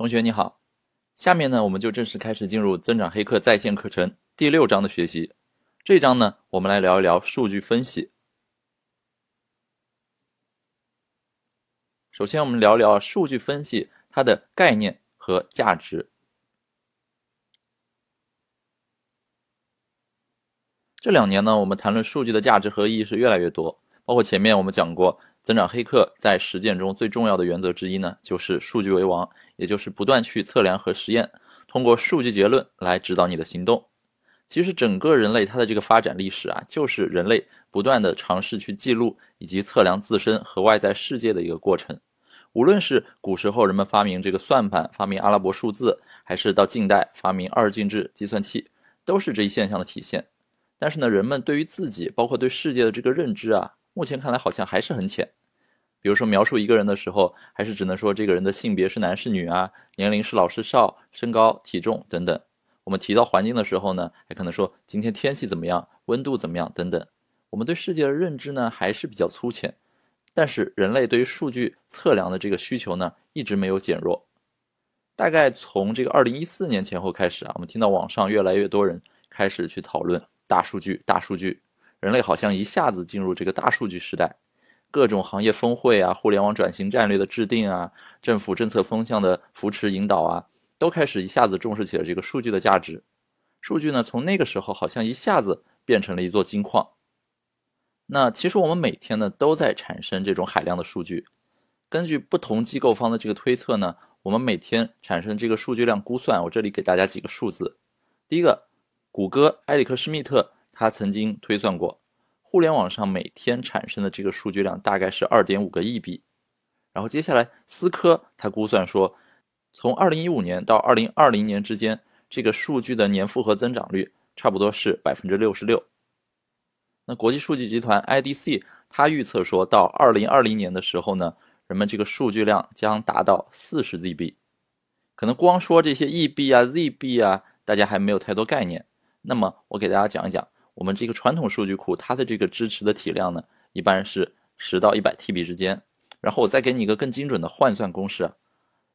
同学你好，下面呢我们就正式开始进入增长黑客在线课程第六章的学习。这章呢，我们来聊一聊数据分析。首先，我们聊聊数据分析它的概念和价值。这两年呢，我们谈论数据的价值和意义是越来越多，包括前面我们讲过。增长黑客在实践中最重要的原则之一呢，就是数据为王，也就是不断去测量和实验，通过数据结论来指导你的行动。其实整个人类它的这个发展历史啊，就是人类不断的尝试去记录以及测量自身和外在世界的一个过程。无论是古时候人们发明这个算盘、发明阿拉伯数字，还是到近代发明二进制计算器，都是这一现象的体现。但是呢，人们对于自己，包括对世界的这个认知啊。目前看来好像还是很浅，比如说描述一个人的时候，还是只能说这个人的性别是男是女啊，年龄是老是少，身高体重等等。我们提到环境的时候呢，还可能说今天天气怎么样，温度怎么样等等。我们对世界的认知呢还是比较粗浅，但是人类对于数据测量的这个需求呢一直没有减弱。大概从这个二零一四年前后开始啊，我们听到网上越来越多人开始去讨论大数据，大数据。人类好像一下子进入这个大数据时代，各种行业峰会啊，互联网转型战略的制定啊，政府政策风向的扶持引导啊，都开始一下子重视起了这个数据的价值。数据呢，从那个时候好像一下子变成了一座金矿。那其实我们每天呢都在产生这种海量的数据。根据不同机构方的这个推测呢，我们每天产生这个数据量估算，我这里给大家几个数字。第一个，谷歌埃里克施密特。他曾经推算过，互联网上每天产生的这个数据量大概是二点五个亿笔。然后接下来，思科他估算说，从二零一五年到二零二零年之间，这个数据的年复合增长率差不多是百分之六十六。那国际数据集团 IDC 它预测说到二零二零年的时候呢，人们这个数据量将达到四十 ZB。可能光说这些 EB 啊、ZB 啊，大家还没有太多概念。那么我给大家讲一讲。我们这个传统数据库，它的这个支持的体量呢，一般是十到一百 TB 之间。然后我再给你一个更精准的换算公式啊，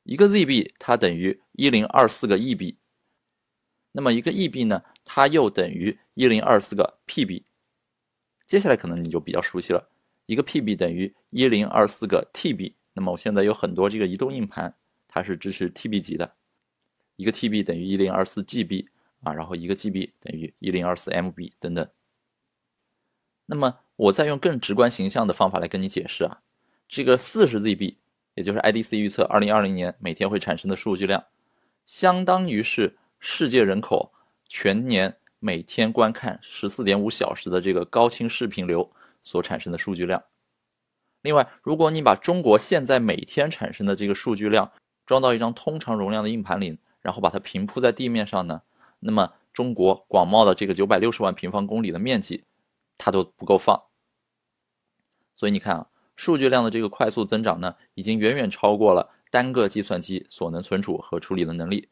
一个 ZB 它等于一零二四个 EB，那么一个 EB 呢，它又等于一零二四个 PB。接下来可能你就比较熟悉了，一个 PB 等于一零二四个 TB。那么我现在有很多这个移动硬盘，它是支持 TB 级的，一个 TB 等于一零二四 GB。啊，然后一个 GB 等于一零二四 MB 等等。那么我再用更直观形象的方法来跟你解释啊，这个四十 ZB，也就是 IDC 预测二零二零年每天会产生的数据量，相当于是世界人口全年每天观看十四点五小时的这个高清视频流所产生的数据量。另外，如果你把中国现在每天产生的这个数据量装到一张通常容量的硬盘里，然后把它平铺在地面上呢？那么，中国广袤的这个九百六十万平方公里的面积，它都不够放。所以你看啊，数据量的这个快速增长呢，已经远远超过了单个计算机所能存储和处理的能力。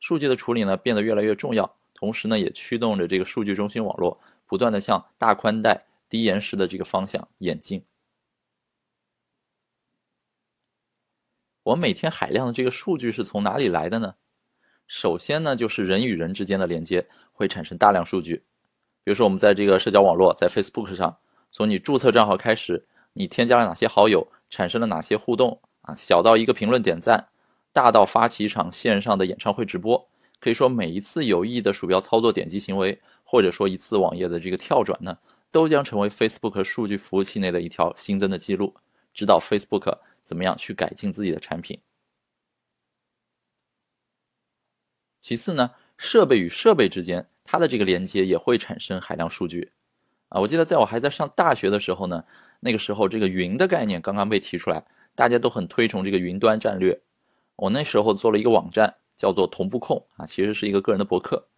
数据的处理呢，变得越来越重要，同时呢，也驱动着这个数据中心网络不断的向大宽带、低延时的这个方向演进。我们每天海量的这个数据是从哪里来的呢？首先呢，就是人与人之间的连接会产生大量数据，比如说我们在这个社交网络，在 Facebook 上，从你注册账号开始，你添加了哪些好友，产生了哪些互动啊，小到一个评论点赞，大到发起一场线上的演唱会直播，可以说每一次有意义的鼠标操作点击行为，或者说一次网页的这个跳转呢，都将成为 Facebook 数据服务器内的一条新增的记录，指导 Facebook 怎么样去改进自己的产品。其次呢，设备与设备之间，它的这个连接也会产生海量数据，啊，我记得在我还在上大学的时候呢，那个时候这个云的概念刚刚被提出来，大家都很推崇这个云端战略。我那时候做了一个网站，叫做同步控啊，其实是一个个人的博客，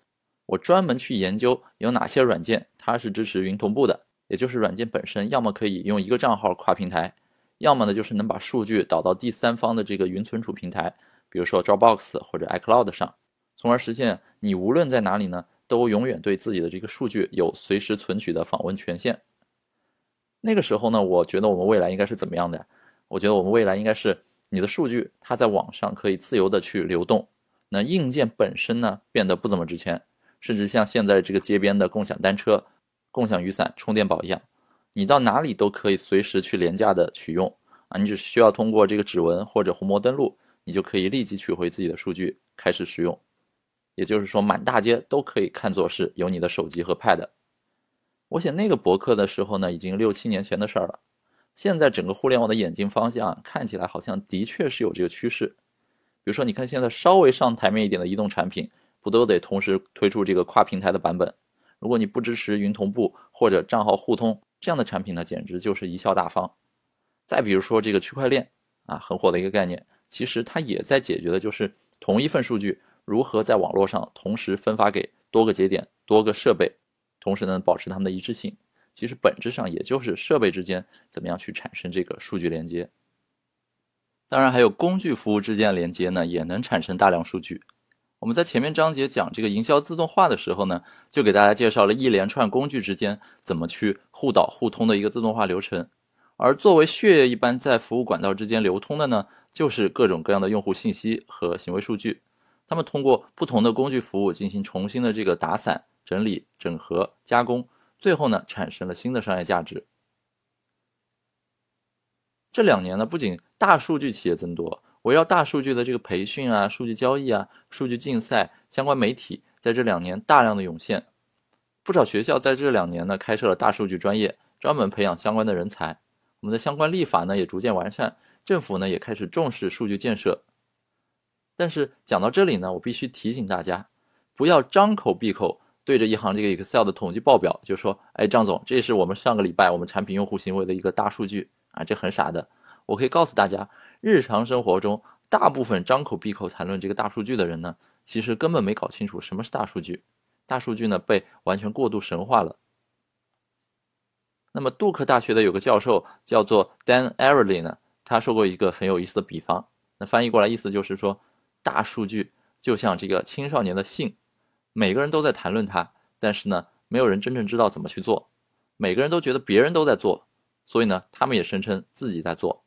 我专门去研究有哪些软件它是支持云同步的，也就是软件本身要么可以用一个账号跨平台，要么呢就是能把数据导到第三方的这个云存储平台，比如说 Dropbox 或者 iCloud 上。从而实现你无论在哪里呢，都永远对自己的这个数据有随时存取的访问权限。那个时候呢，我觉得我们未来应该是怎么样的？我觉得我们未来应该是你的数据它在网上可以自由的去流动，那硬件本身呢变得不怎么值钱，甚至像现在这个街边的共享单车、共享雨伞、充电宝一样，你到哪里都可以随时去廉价的取用啊，你只需要通过这个指纹或者虹膜登录，你就可以立即取回自己的数据开始使用，也就是说满大街都可以看作是有你的手机和 Pad。我写那个博客的时候呢，已经六七年前的事儿了。现在整个互联网的演进方向看起来好像的确是有这个趋势。比如说，你看现在稍微上台面一点的移动产品，不都得同时推出这个跨平台的版本？如果你不支持云同步或者账号互通这样的产品呢，简直就是贻笑大方。再比如说这个区块链啊，很火的一个概念，其实它也在解决的就是同一份数据如何在网络上同时分发给多个节点、多个设备。同时呢，保持它们的一致性，其实本质上也就是设备之间怎么样去产生这个数据连接。当然，还有工具服务之间的连接呢，也能产生大量数据。我们在前面章节讲这个营销自动化的时候呢，就给大家介绍了一连串工具之间怎么去互导互通的一个自动化流程。而作为血液一般在服务管道之间流通的呢，就是各种各样的用户信息和行为数据。他们通过不同的工具服务进行重新的这个打散。整理、整合、加工，最后呢，产生了新的商业价值。这两年呢，不仅大数据企业增多，围绕大数据的这个培训啊、数据交易啊、数据竞赛相关媒体，在这两年大量的涌现。不少学校在这两年呢，开设了大数据专业，专门培养相关的人才。我们的相关立法呢，也逐渐完善，政府呢，也开始重视数据建设。但是讲到这里呢，我必须提醒大家，不要张口闭口。对着一行这个 Excel 的统计报表就说：“哎，张总，这是我们上个礼拜我们产品用户行为的一个大数据啊，这很傻的。”我可以告诉大家，日常生活中大部分张口闭口谈论这个大数据的人呢，其实根本没搞清楚什么是大数据。大数据呢被完全过度神化了。那么杜克大学的有个教授叫做 Dan Ariely 呢，他说过一个很有意思的比方，那翻译过来意思就是说，大数据就像这个青少年的性。每个人都在谈论它，但是呢，没有人真正知道怎么去做。每个人都觉得别人都在做，所以呢，他们也声称自己在做。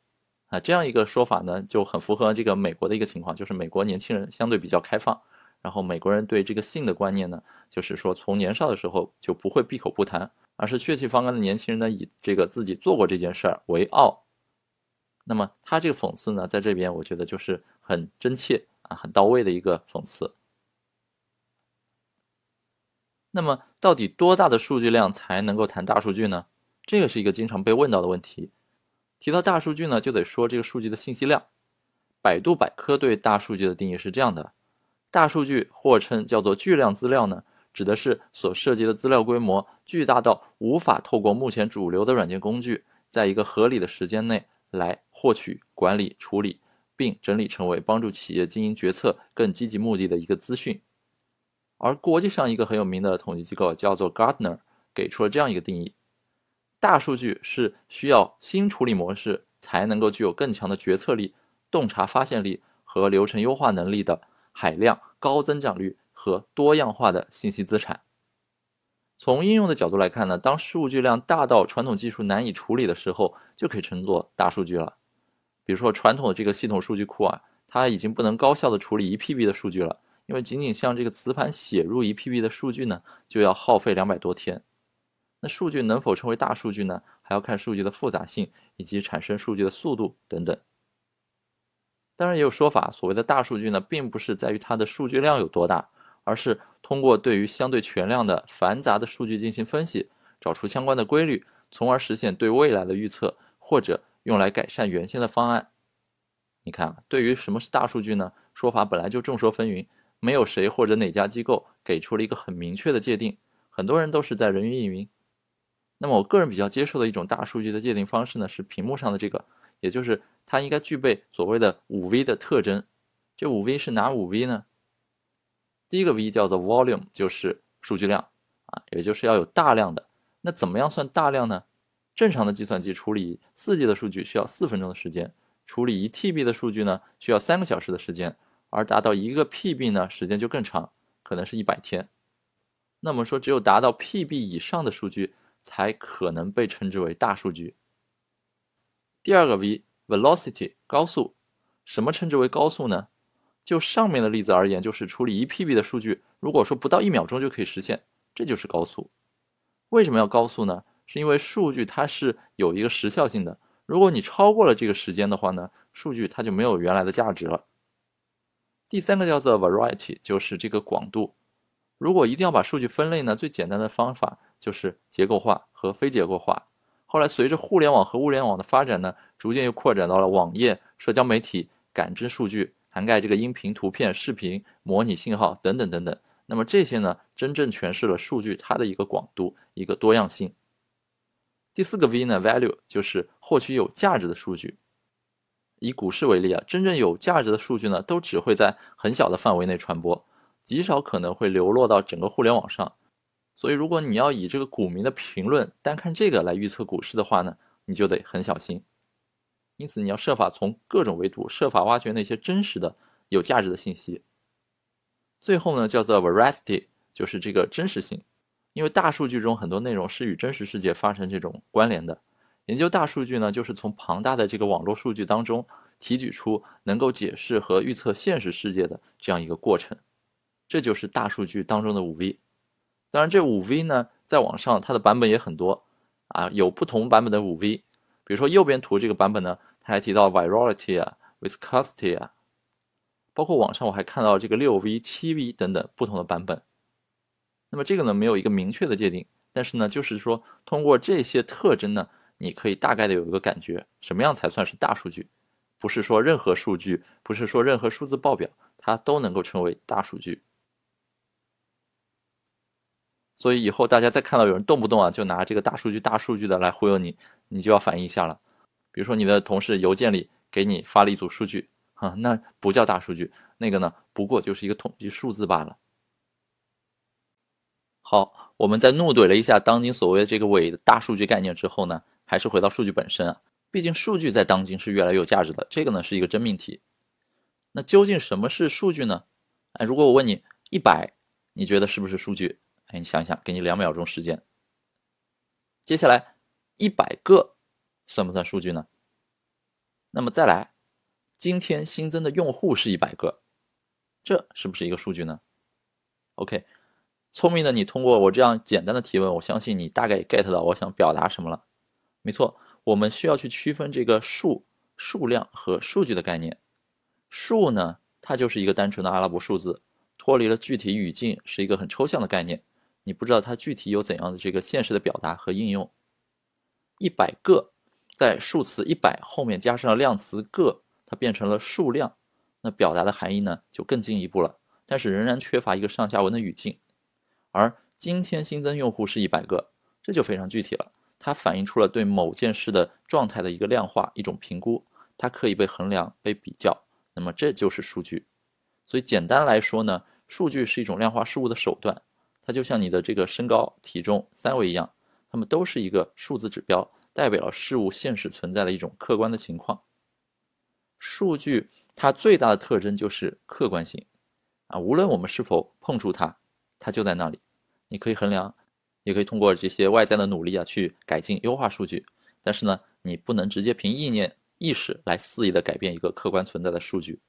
啊，这样一个说法呢，就很符合这个美国的一个情况，就是美国年轻人相对比较开放，然后美国人对这个性的观念呢，就是说从年少的时候就不会闭口不谈，而是血气方刚的年轻人呢，以这个自己做过这件事儿为傲。那么他这个讽刺呢，在这边我觉得就是很真切啊，很到位的一个讽刺。那么，到底多大的数据量才能够谈大数据呢？这个是一个经常被问到的问题。提到大数据呢，就得说这个数据的信息量。百度百科对大数据的定义是这样的：大数据或称叫做巨量资料呢，指的是所涉及的资料规模巨大到无法透过目前主流的软件工具，在一个合理的时间内来获取、管理、处理，并整理成为帮助企业经营决策更积极目的的一个资讯。而国际上一个很有名的统计机构叫做 Gartner，给出了这样一个定义：大数据是需要新处理模式才能够具有更强的决策力、洞察发现力和流程优化能力的海量、高增长率和多样化的信息资产。从应用的角度来看呢，当数据量大到传统技术难以处理的时候，就可以称作大数据了。比如说，传统的这个系统数据库啊，它已经不能高效的处理一 PB 的数据了。因为仅仅像这个磁盘写入一 PB 的数据呢，就要耗费两百多天。那数据能否成为大数据呢？还要看数据的复杂性以及产生数据的速度等等。当然也有说法，所谓的大数据呢，并不是在于它的数据量有多大，而是通过对于相对全量的繁杂的数据进行分析，找出相关的规律，从而实现对未来的预测，或者用来改善原先的方案。你看，对于什么是大数据呢？说法本来就众说纷纭。没有谁或者哪家机构给出了一个很明确的界定，很多人都是在人云亦云。那么我个人比较接受的一种大数据的界定方式呢，是屏幕上的这个，也就是它应该具备所谓的五 V 的特征。这五 V 是哪五 V 呢？第一个 V 叫做 Volume，就是数据量啊，也就是要有大量的。那怎么样算大量呢？正常的计算机处理四 G 的数据需要四分钟的时间，处理一 TB 的数据呢，需要三个小时的时间。而达到一个 PB 呢，时间就更长，可能是一百天。那么说，只有达到 PB 以上的数据，才可能被称之为大数据。第二个 V，velocity，高速，什么称之为高速呢？就上面的例子而言，就是处理一 PB 的数据，如果说不到一秒钟就可以实现，这就是高速。为什么要高速呢？是因为数据它是有一个时效性的，如果你超过了这个时间的话呢，数据它就没有原来的价值了。第三个叫做 variety，就是这个广度。如果一定要把数据分类呢，最简单的方法就是结构化和非结构化。后来随着互联网和物联网的发展呢，逐渐又扩展到了网页、社交媒体、感知数据，涵盖这个音频、图片、视频、模拟信号等等等等。那么这些呢，真正诠释了数据它的一个广度、一个多样性。第四个 V 呢，value 就是获取有价值的数据。以股市为例啊，真正有价值的数据呢，都只会在很小的范围内传播。极少可能会流落到整个互联网上，所以如果你要以这个股民的评论单看这个来预测股市的话呢，你就得很小心。因此，你要设法从各种维度设法挖掘那些真实的、有价值的信息。最后呢，叫做 veracity，就是这个真实性。因为大数据中很多内容是与真实世界发生这种关联的。研究大数据呢，就是从庞大的这个网络数据当中提取出能够解释和预测现实世界的这样一个过程。这就是大数据当中的五 V，当然这五 V 呢，在网上它的版本也很多啊，有不同版本的五 V。比如说右边图这个版本呢，它还提到 virality 啊，viscosity 啊，包括网上我还看到这个六 V、七 V 等等不同的版本。那么这个呢，没有一个明确的界定，但是呢，就是说通过这些特征呢，你可以大概的有一个感觉，什么样才算是大数据？不是说任何数据，不是说任何数字报表，它都能够称为大数据。所以以后大家再看到有人动不动啊就拿这个大数据、大数据的来忽悠你，你就要反应一下了。比如说你的同事邮件里给你发了一组数据，哈，那不叫大数据，那个呢不过就是一个统计数字罢了。好，我们在怒怼了一下当今所谓的这个伪大数据概念之后呢，还是回到数据本身啊。毕竟数据在当今是越来越有价值的，这个呢是一个真命题。那究竟什么是数据呢？哎，如果我问你一百，你觉得是不是数据？哎，你想想，给你两秒钟时间。接下来，一百个算不算数据呢？那么再来，今天新增的用户是一百个，这是不是一个数据呢？OK，聪明的你通过我这样简单的提问，我相信你大概 get 到我想表达什么了。没错，我们需要去区分这个数、数量和数据的概念。数呢，它就是一个单纯的阿拉伯数字，脱离了具体语境，是一个很抽象的概念。你不知道它具体有怎样的这个现实的表达和应用。一百个在数词一百后面加上了量词个，它变成了数量，那表达的含义呢就更进一步了。但是仍然缺乏一个上下文的语境。而今天新增用户是一百个，这就非常具体了。它反映出了对某件事的状态的一个量化、一种评估，它可以被衡量、被比较。那么这就是数据。所以简单来说呢，数据是一种量化事物的手段。它就像你的这个身高、体重三围一样，它们都是一个数字指标，代表了事物现实存在的一种客观的情况。数据它最大的特征就是客观性啊，无论我们是否碰触它，它就在那里。你可以衡量，也可以通过这些外在的努力啊去改进优化数据，但是呢，你不能直接凭意念、意识来肆意的改变一个客观存在的数据。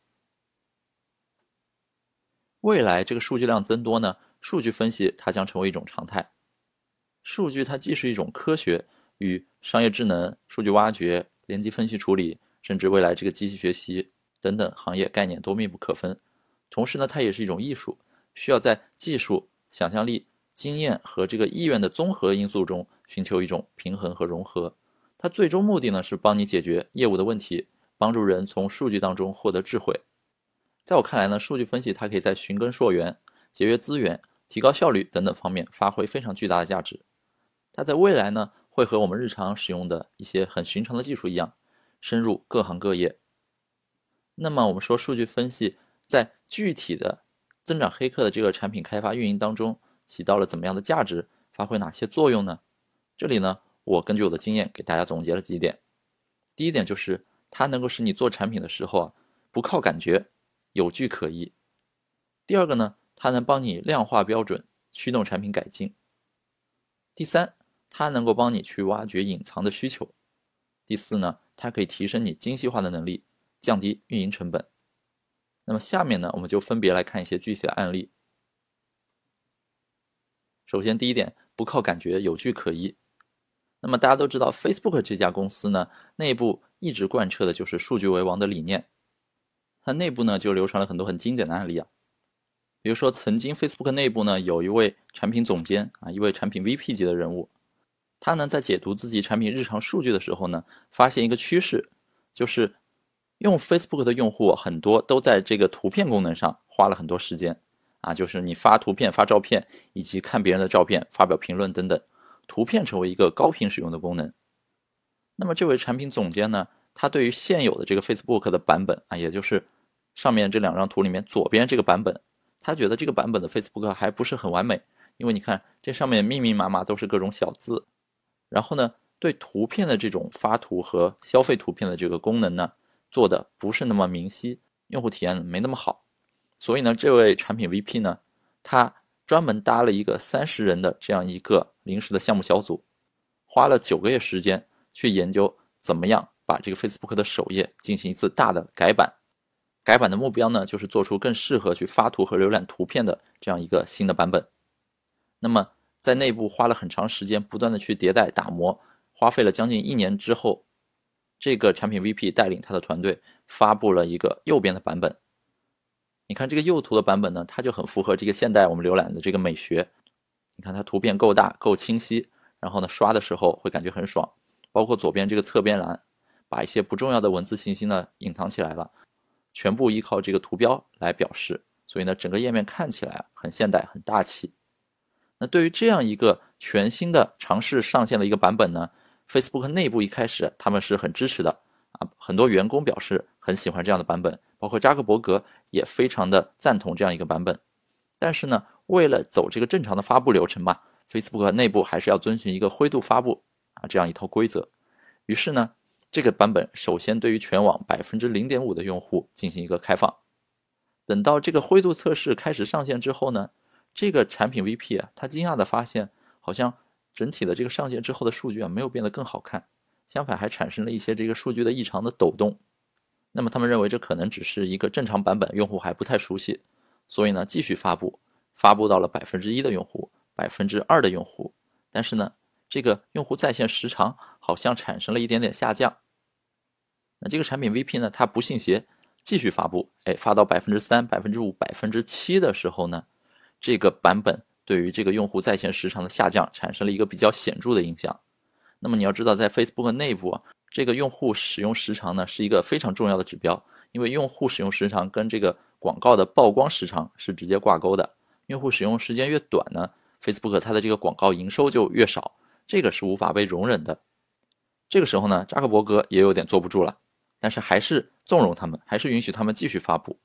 未来这个数据量增多呢？数据分析它将成为一种常态。数据它既是一种科学，与商业智能、数据挖掘、联机分析处理，甚至未来这个机器学习等等行业概念都密不可分。同时呢，它也是一种艺术，需要在技术、想象力、经验和这个意愿的综合因素中寻求一种平衡和融合。它最终目的呢是帮你解决业务的问题，帮助人从数据当中获得智慧。在我看来呢，数据分析它可以在寻根溯源、节约资源。提高效率等等方面发挥非常巨大的价值。它在未来呢，会和我们日常使用的一些很寻常的技术一样，深入各行各业。那么我们说，数据分析在具体的增长黑客的这个产品开发运营当中起到了怎么样的价值，发挥哪些作用呢？这里呢，我根据我的经验给大家总结了几点。第一点就是它能够使你做产品的时候啊，不靠感觉，有据可依。第二个呢？它能帮你量化标准，驱动产品改进。第三，它能够帮你去挖掘隐藏的需求。第四呢，它可以提升你精细化的能力，降低运营成本。那么下面呢，我们就分别来看一些具体的案例。首先，第一点，不靠感觉，有据可依。那么大家都知道，Facebook 这家公司呢，内部一直贯彻的就是数据为王的理念。它内部呢就流传了很多很经典的案例啊，比如说曾经 Facebook 内部呢有一位产品总监啊，一位产品 VP 级的人物，他呢在解读自己产品日常数据的时候呢，发现一个趋势，就是用 Facebook 的用户很多都在这个图片功能上花了很多时间啊，就是你发图片、发照片，以及看别人的照片、发表评论等等，图片成为一个高频使用的功能。那么这位产品总监呢？他对于现有的这个 Facebook 的版本啊，也就是上面这两张图里面左边这个版本，他觉得这个版本的 Facebook 还不是很完美，因为你看这上面密密麻麻都是各种小字，然后呢，对图片的这种发图和消费图片的这个功能呢，做的不是那么明晰，用户体验没那么好，所以呢，这位产品 VP 呢，他专门搭了一个三十人的这样一个临时的项目小组，花了九个月时间去研究怎么样。把这个 Facebook 的首页进行一次大的改版，改版的目标呢，就是做出更适合去发图和浏览图片的这样一个新的版本。那么在内部花了很长时间，不断的去迭代打磨，花费了将近一年之后，这个产品 VP 带领他的团队发布了一个右边的版本。你看这个右图的版本呢，它就很符合这个现代我们浏览的这个美学。你看它图片够大、够清晰，然后呢刷的时候会感觉很爽，包括左边这个侧边栏。把一些不重要的文字信息呢隐藏起来了，全部依靠这个图标来表示，所以呢整个页面看起来很现代很大气。那对于这样一个全新的尝试上线的一个版本呢，Facebook 内部一开始他们是很支持的啊，很多员工表示很喜欢这样的版本，包括扎克伯格也非常的赞同这样一个版本。但是呢，为了走这个正常的发布流程嘛，Facebook 内部还是要遵循一个灰度发布啊这样一套规则，于是呢。这个版本首先对于全网百分之零点五的用户进行一个开放，等到这个灰度测试开始上线之后呢，这个产品 VP 啊，他惊讶的发现，好像整体的这个上线之后的数据啊，没有变得更好看，相反还产生了一些这个数据的异常的抖动。那么他们认为这可能只是一个正常版本，用户还不太熟悉，所以呢继续发布，发布到了百分之一的用户，百分之二的用户，但是呢。这个用户在线时长好像产生了一点点下降。那这个产品 VP 呢，他不信邪，继续发布，哎，发到百分之三、百分之五、百分之七的时候呢，这个版本对于这个用户在线时长的下降产生了一个比较显著的影响。那么你要知道，在 Facebook 内部啊，这个用户使用时长呢是一个非常重要的指标，因为用户使用时长跟这个广告的曝光时长是直接挂钩的。用户使用时间越短呢，Facebook 它的这个广告营收就越少。这个是无法被容忍的。这个时候呢，扎克伯格也有点坐不住了，但是还是纵容他们，还是允许他们继续发布。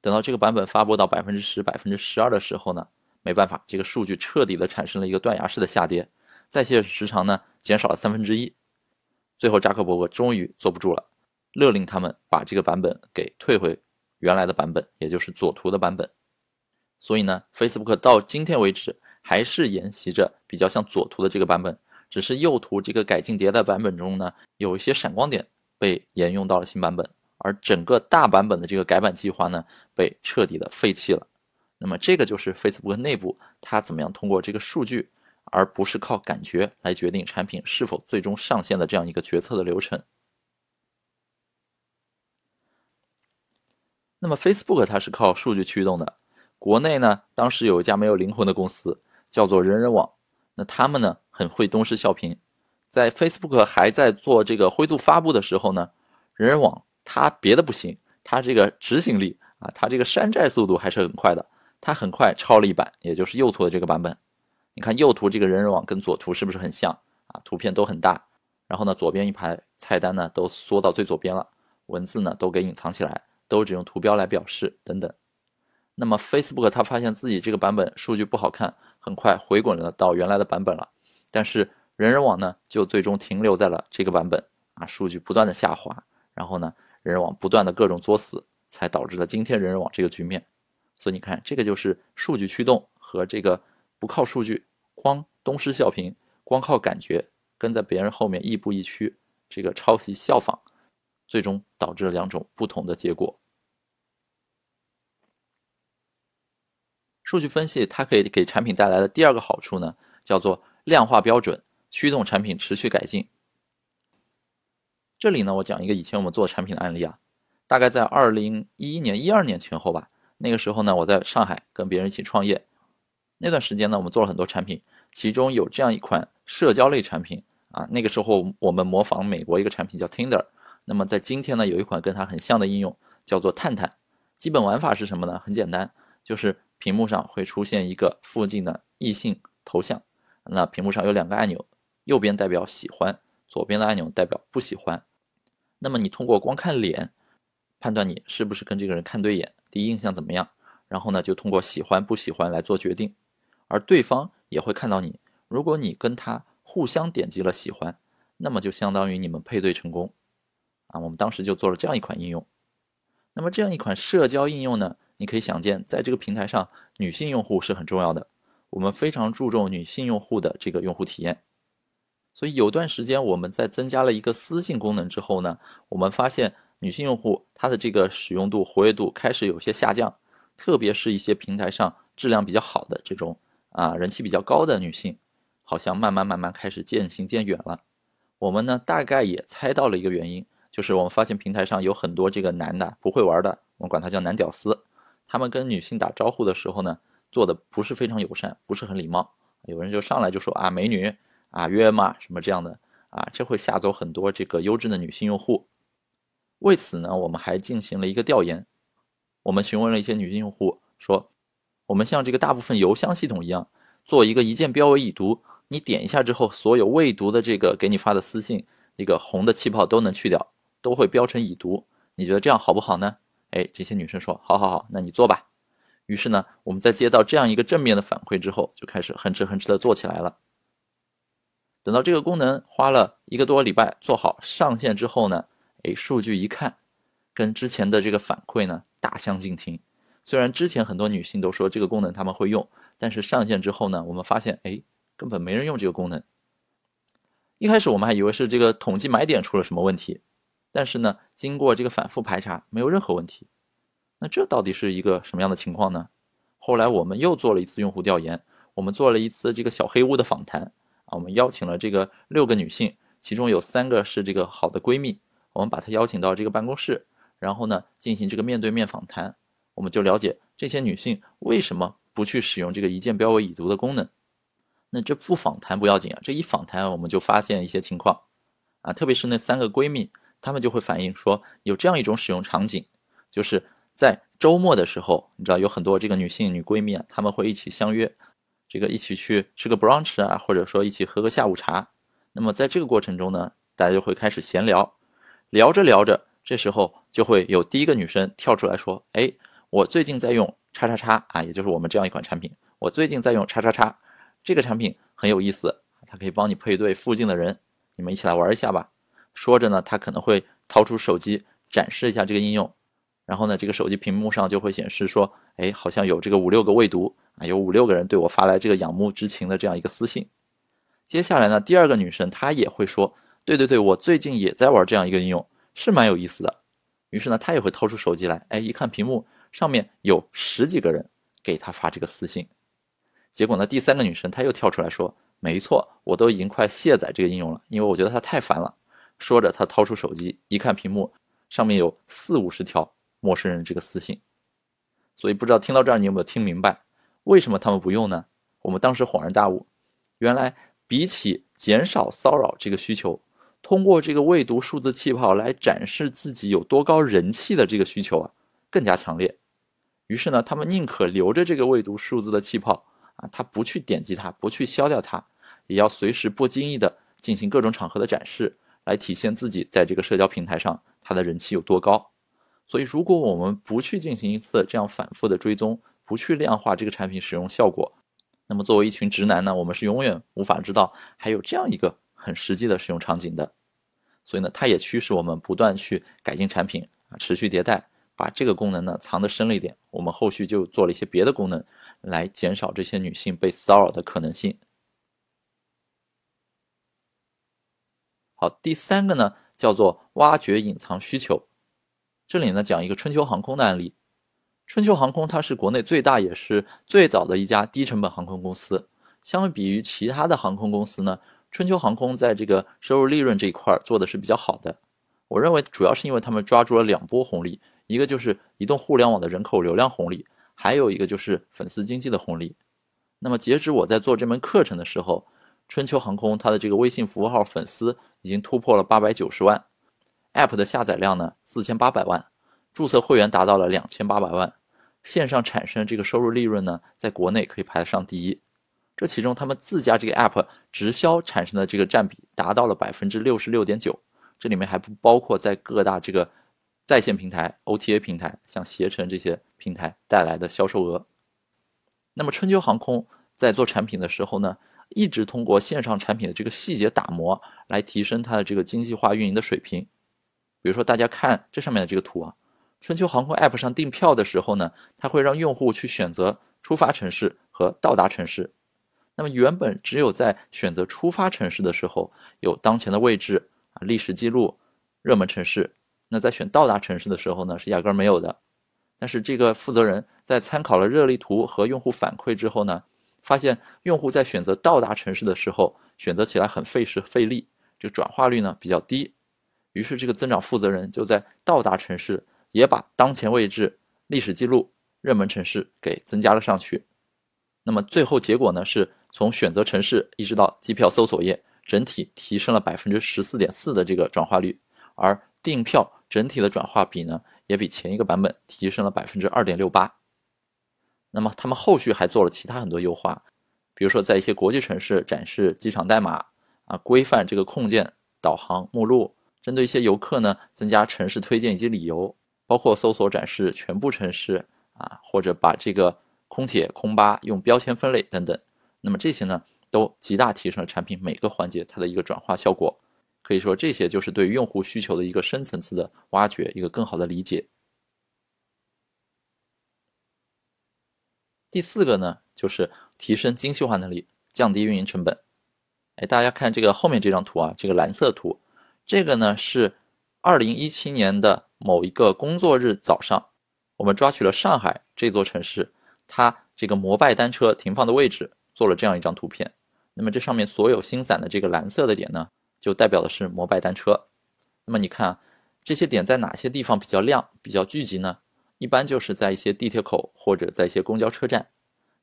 等到这个版本发布到百分之十、百分之十二的时候呢，没办法，这个数据彻底的产生了一个断崖式的下跌，在线时长呢减少了三分之一。最后，扎克伯格终于坐不住了，勒令他们把这个版本给退回原来的版本，也就是左图的版本。所以呢，Facebook 到今天为止。还是沿袭着比较像左图的这个版本，只是右图这个改进迭代版本中呢，有一些闪光点被沿用到了新版本，而整个大版本的这个改版计划呢，被彻底的废弃了。那么这个就是 Facebook 内部它怎么样通过这个数据，而不是靠感觉来决定产品是否最终上线的这样一个决策的流程。那么 Facebook 它是靠数据驱动的，国内呢，当时有一家没有灵魂的公司。叫做人人网，那他们呢很会东施效颦，在 Facebook 还在做这个灰度发布的时候呢，人人网它别的不行，它这个执行力啊，它这个山寨速度还是很快的，它很快抄了一版，也就是右图的这个版本。你看右图这个人人网跟左图是不是很像啊？图片都很大，然后呢左边一排菜单呢都缩到最左边了，文字呢都给隐藏起来，都只用图标来表示等等。那么 Facebook 它发现自己这个版本数据不好看。很快回滚了到原来的版本了，但是人人网呢就最终停留在了这个版本啊，数据不断的下滑，然后呢人人网不断的各种作死，才导致了今天人人网这个局面。所以你看，这个就是数据驱动和这个不靠数据，光东施效颦，光靠感觉跟在别人后面亦步亦趋，这个抄袭效仿最终导致了两种不同的结果。数据分析它可以给产品带来的第二个好处呢，叫做量化标准，驱动产品持续改进。这里呢，我讲一个以前我们做产品的案例啊，大概在二零一一年、一二年前后吧。那个时候呢，我在上海跟别人一起创业，那段时间呢，我们做了很多产品，其中有这样一款社交类产品啊。那个时候我们模仿美国一个产品叫 Tinder，那么在今天呢，有一款跟它很像的应用叫做探探。基本玩法是什么呢？很简单，就是屏幕上会出现一个附近的异性头像，那屏幕上有两个按钮，右边代表喜欢，左边的按钮代表不喜欢。那么你通过光看脸，判断你是不是跟这个人看对眼，第一印象怎么样，然后呢就通过喜欢不喜欢来做决定，而对方也会看到你，如果你跟他互相点击了喜欢，那么就相当于你们配对成功，啊，我们当时就做了这样一款应用。那么这样一款社交应用呢，你可以想见，在这个平台上，女性用户是很重要的，我们非常注重女性用户的这个用户体验。所以有段时间，我们在增加了一个私信功能之后呢，我们发现女性用户她的这个使用度、活跃度开始有些下降，特别是一些平台上质量比较好的这种啊人气比较高的女性，好像慢慢慢慢开始渐行渐远了。我们呢大概也猜到了一个原因，就是我们发现平台上有很多这个男的不会玩的，我们管他叫男屌丝，他们跟女性打招呼的时候呢，做的不是非常友善，不是很礼貌，有人就上来就说啊美女。啊，约吗什么这样的啊，这会吓走很多这个优质的女性用户。为此呢，我们还进行了一个调研，我们询问了一些女性用户，说我们像这个大部分邮箱系统一样，做一个一键标为已读，你点一下之后，所有未读的这个给你发的私信，那个红的气泡都能去掉，都会标成已读。你觉得这样好不好呢？哎，这些女生说好好好，那你做吧。于是呢，我们在接到这样一个正面的反馈之后，就开始哼哧哼哧的做起来了。等到这个功能花了一个多礼拜做好上线之后呢，哎，数据一看，跟之前的这个反馈呢大相径庭。虽然之前很多女性都说这个功能他们会用，但是上线之后呢，我们发现哎，根本没人用这个功能。一开始我们还以为是这个统计买点出了什么问题，但是呢，经过这个反复排查，没有任何问题。那这到底是一个什么样的情况呢？后来我们又做了一次用户调研，我们做了一次这个小黑屋的访谈。啊，我们邀请了这个六个女性，其中有三个是这个好的闺蜜，我们把她邀请到这个办公室，然后呢进行这个面对面访谈，我们就了解这些女性为什么不去使用这个一键标为已读的功能。那这不访谈不要紧啊，这一访谈我们就发现一些情况，啊，特别是那三个闺蜜，她们就会反映说有这样一种使用场景，就是在周末的时候，你知道有很多这个女性女闺蜜啊，她们会一起相约。这个一起去吃个 brunch 啊，或者说一起喝个下午茶。那么在这个过程中呢，大家就会开始闲聊，聊着聊着，这时候就会有第一个女生跳出来说：“哎，我最近在用叉叉叉啊，也就是我们这样一款产品。我最近在用叉叉叉，这个产品很有意思，它可以帮你配对附近的人，你们一起来玩一下吧。”说着呢，他可能会掏出手机展示一下这个应用，然后呢，这个手机屏幕上就会显示说：“哎，好像有这个五六个未读。”啊，有五六个人对我发来这个仰慕之情的这样一个私信。接下来呢，第二个女生她也会说：“对对对，我最近也在玩这样一个应用，是蛮有意思的。”于是呢，他也会掏出手机来，哎，一看屏幕上面有十几个人给他发这个私信。结果呢，第三个女生她又跳出来说：“没错，我都已经快卸载这个应用了，因为我觉得它太烦了。”说着，她掏出手机一看屏幕上面有四五十条陌生人这个私信。所以不知道听到这儿你有没有听明白？为什么他们不用呢？我们当时恍然大悟，原来比起减少骚扰这个需求，通过这个未读数字气泡来展示自己有多高人气的这个需求啊，更加强烈。于是呢，他们宁可留着这个未读数字的气泡啊，他不去点击它，不去消掉它，也要随时不经意的进行各种场合的展示，来体现自己在这个社交平台上他的人气有多高。所以，如果我们不去进行一次这样反复的追踪，不去量化这个产品使用效果，那么作为一群直男呢，我们是永远无法知道还有这样一个很实际的使用场景的。所以呢，它也驱使我们不断去改进产品，持续迭代，把这个功能呢藏得深了一点。我们后续就做了一些别的功能，来减少这些女性被骚扰的可能性。好，第三个呢，叫做挖掘隐藏需求。这里呢讲一个春秋航空的案例。春秋航空它是国内最大也是最早的一家低成本航空公司。相比于其他的航空公司呢，春秋航空在这个收入利润这一块做的是比较好的。我认为主要是因为他们抓住了两波红利，一个就是移动互联网的人口流量红利，还有一个就是粉丝经济的红利。那么截止我在做这门课程的时候，春秋航空它的这个微信服务号粉丝已经突破了八百九十万，App 的下载量呢四千八百万，注册会员达到了两千八百万。线上产生这个收入利润呢，在国内可以排得上第一。这其中，他们自家这个 App 直销产生的这个占比达到了百分之六十六点九。这里面还不包括在各大这个在线平台、OTA 平台，像携程这些平台带来的销售额。那么，春秋航空在做产品的时候呢，一直通过线上产品的这个细节打磨，来提升它的这个精细化运营的水平。比如说，大家看这上面的这个图啊。春秋航空 App 上订票的时候呢，它会让用户去选择出发城市和到达城市。那么原本只有在选择出发城市的时候有当前的位置啊、历史记录、热门城市，那在选到达城市的时候呢是压根儿没有的。但是这个负责人在参考了热力图和用户反馈之后呢，发现用户在选择到达城市的时候选择起来很费时费力，这个转化率呢比较低。于是这个增长负责人就在到达城市。也把当前位置、历史记录、热门城市给增加了上去。那么最后结果呢？是从选择城市一直到机票搜索页，整体提升了百分之十四点四的这个转化率。而订票整体的转化比呢，也比前一个版本提升了百分之二点六八。那么他们后续还做了其他很多优化，比如说在一些国际城市展示机场代码啊，规范这个控件、导航目录，针对一些游客呢，增加城市推荐以及理由。包括搜索展示全部城市啊，或者把这个空铁、空巴用标签分类等等，那么这些呢，都极大提升了产品每个环节它的一个转化效果。可以说，这些就是对用户需求的一个深层次的挖掘，一个更好的理解。第四个呢，就是提升精细化能力，降低运营成本。哎，大家看这个后面这张图啊，这个蓝色图，这个呢是二零一七年的。某一个工作日早上，我们抓取了上海这座城市，它这个摩拜单车停放的位置，做了这样一张图片。那么这上面所有星散的这个蓝色的点呢，就代表的是摩拜单车。那么你看啊，这些点在哪些地方比较亮、比较聚集呢？一般就是在一些地铁口或者在一些公交车站。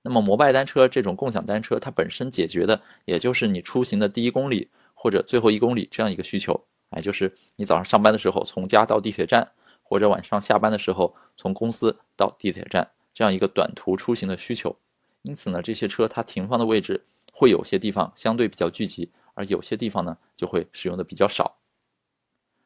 那么摩拜单车这种共享单车，它本身解决的也就是你出行的第一公里或者最后一公里这样一个需求。哎，就是你早上上班的时候从家到地铁站，或者晚上下班的时候从公司到地铁站这样一个短途出行的需求。因此呢，这些车它停放的位置会有些地方相对比较聚集，而有些地方呢就会使用的比较少。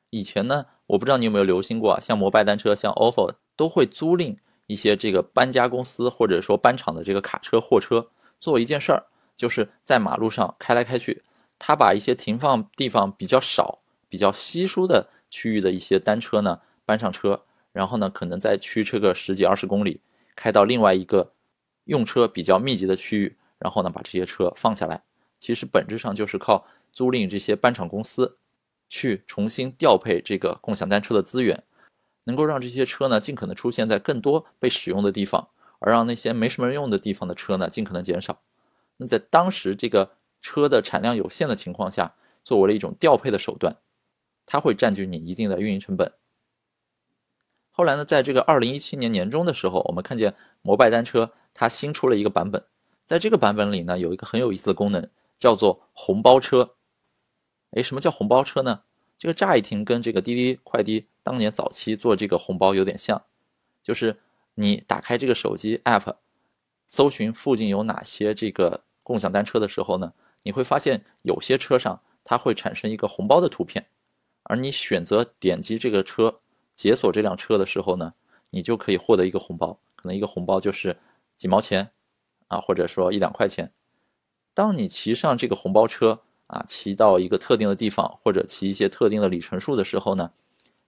以前呢，我不知道你有没有留心过啊，像摩拜单车、像 ofo 都会租赁一些这个搬家公司或者说搬厂的这个卡车、货车，做一件事儿，就是在马路上开来开去，他把一些停放地方比较少。比较稀疏的区域的一些单车呢，搬上车，然后呢，可能再驱车个十几二十公里，开到另外一个用车比较密集的区域，然后呢，把这些车放下来。其实本质上就是靠租赁这些搬厂公司，去重新调配这个共享单车的资源，能够让这些车呢，尽可能出现在更多被使用的地方，而让那些没什么人用的地方的车呢，尽可能减少。那在当时这个车的产量有限的情况下，作为了一种调配的手段。它会占据你一定的运营成本。后来呢，在这个二零一七年年中的时候，我们看见摩拜单车它新出了一个版本，在这个版本里呢，有一个很有意思的功能，叫做红包车。哎，什么叫红包车呢？这个乍一听跟这个滴滴快滴当年早期做这个红包有点像，就是你打开这个手机 app，搜寻附近有哪些这个共享单车的时候呢，你会发现有些车上它会产生一个红包的图片。而你选择点击这个车解锁这辆车的时候呢，你就可以获得一个红包，可能一个红包就是几毛钱啊，或者说一两块钱。当你骑上这个红包车啊，骑到一个特定的地方，或者骑一些特定的里程数的时候呢，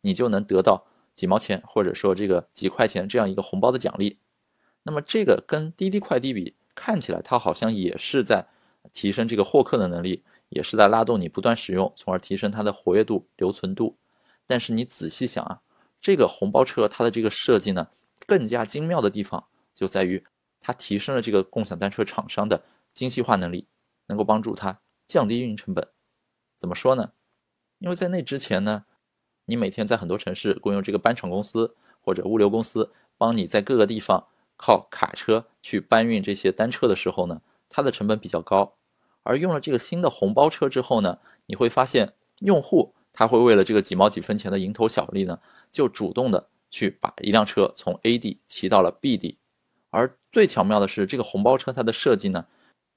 你就能得到几毛钱，或者说这个几块钱这样一个红包的奖励。那么这个跟滴滴快滴比，看起来它好像也是在提升这个获客的能力，也是在拉动你不断使用，从而提升它的活跃度、留存度。但是你仔细想啊，这个红包车它的这个设计呢，更加精妙的地方就在于它提升了这个共享单车厂商的精细化能力，能够帮助它降低运营成本。怎么说呢？因为在那之前呢，你每天在很多城市雇佣这个搬场公司或者物流公司，帮你在各个地方靠卡车去搬运这些单车的时候呢，它的成本比较高。而用了这个新的红包车之后呢，你会发现用户他会为了这个几毛几分钱的蝇头小利呢，就主动的去把一辆车从 A 地骑到了 B 地。而最巧妙的是，这个红包车它的设计呢，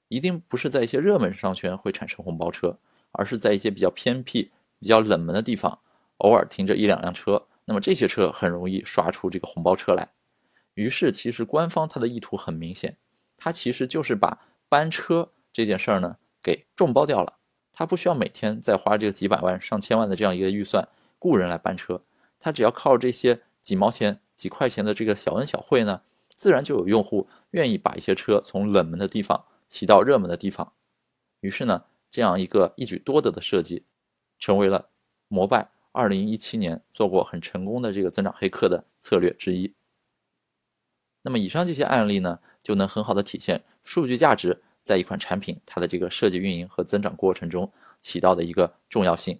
一定不是在一些热门商圈会产生红包车，而是在一些比较偏僻、比较冷门的地方，偶尔停着一两辆车，那么这些车很容易刷出这个红包车来。于是，其实官方它的意图很明显，它其实就是把班车。这件事儿呢，给众包掉了。他不需要每天再花这个几百万、上千万的这样一个预算雇人来搬车，他只要靠这些几毛钱、几块钱的这个小恩小惠呢，自然就有用户愿意把一些车从冷门的地方骑到热门的地方。于是呢，这样一个一举多得的设计，成为了摩拜二零一七年做过很成功的这个增长黑客的策略之一。那么以上这些案例呢，就能很好的体现数据价值。在一款产品它的这个设计、运营和增长过程中起到的一个重要性。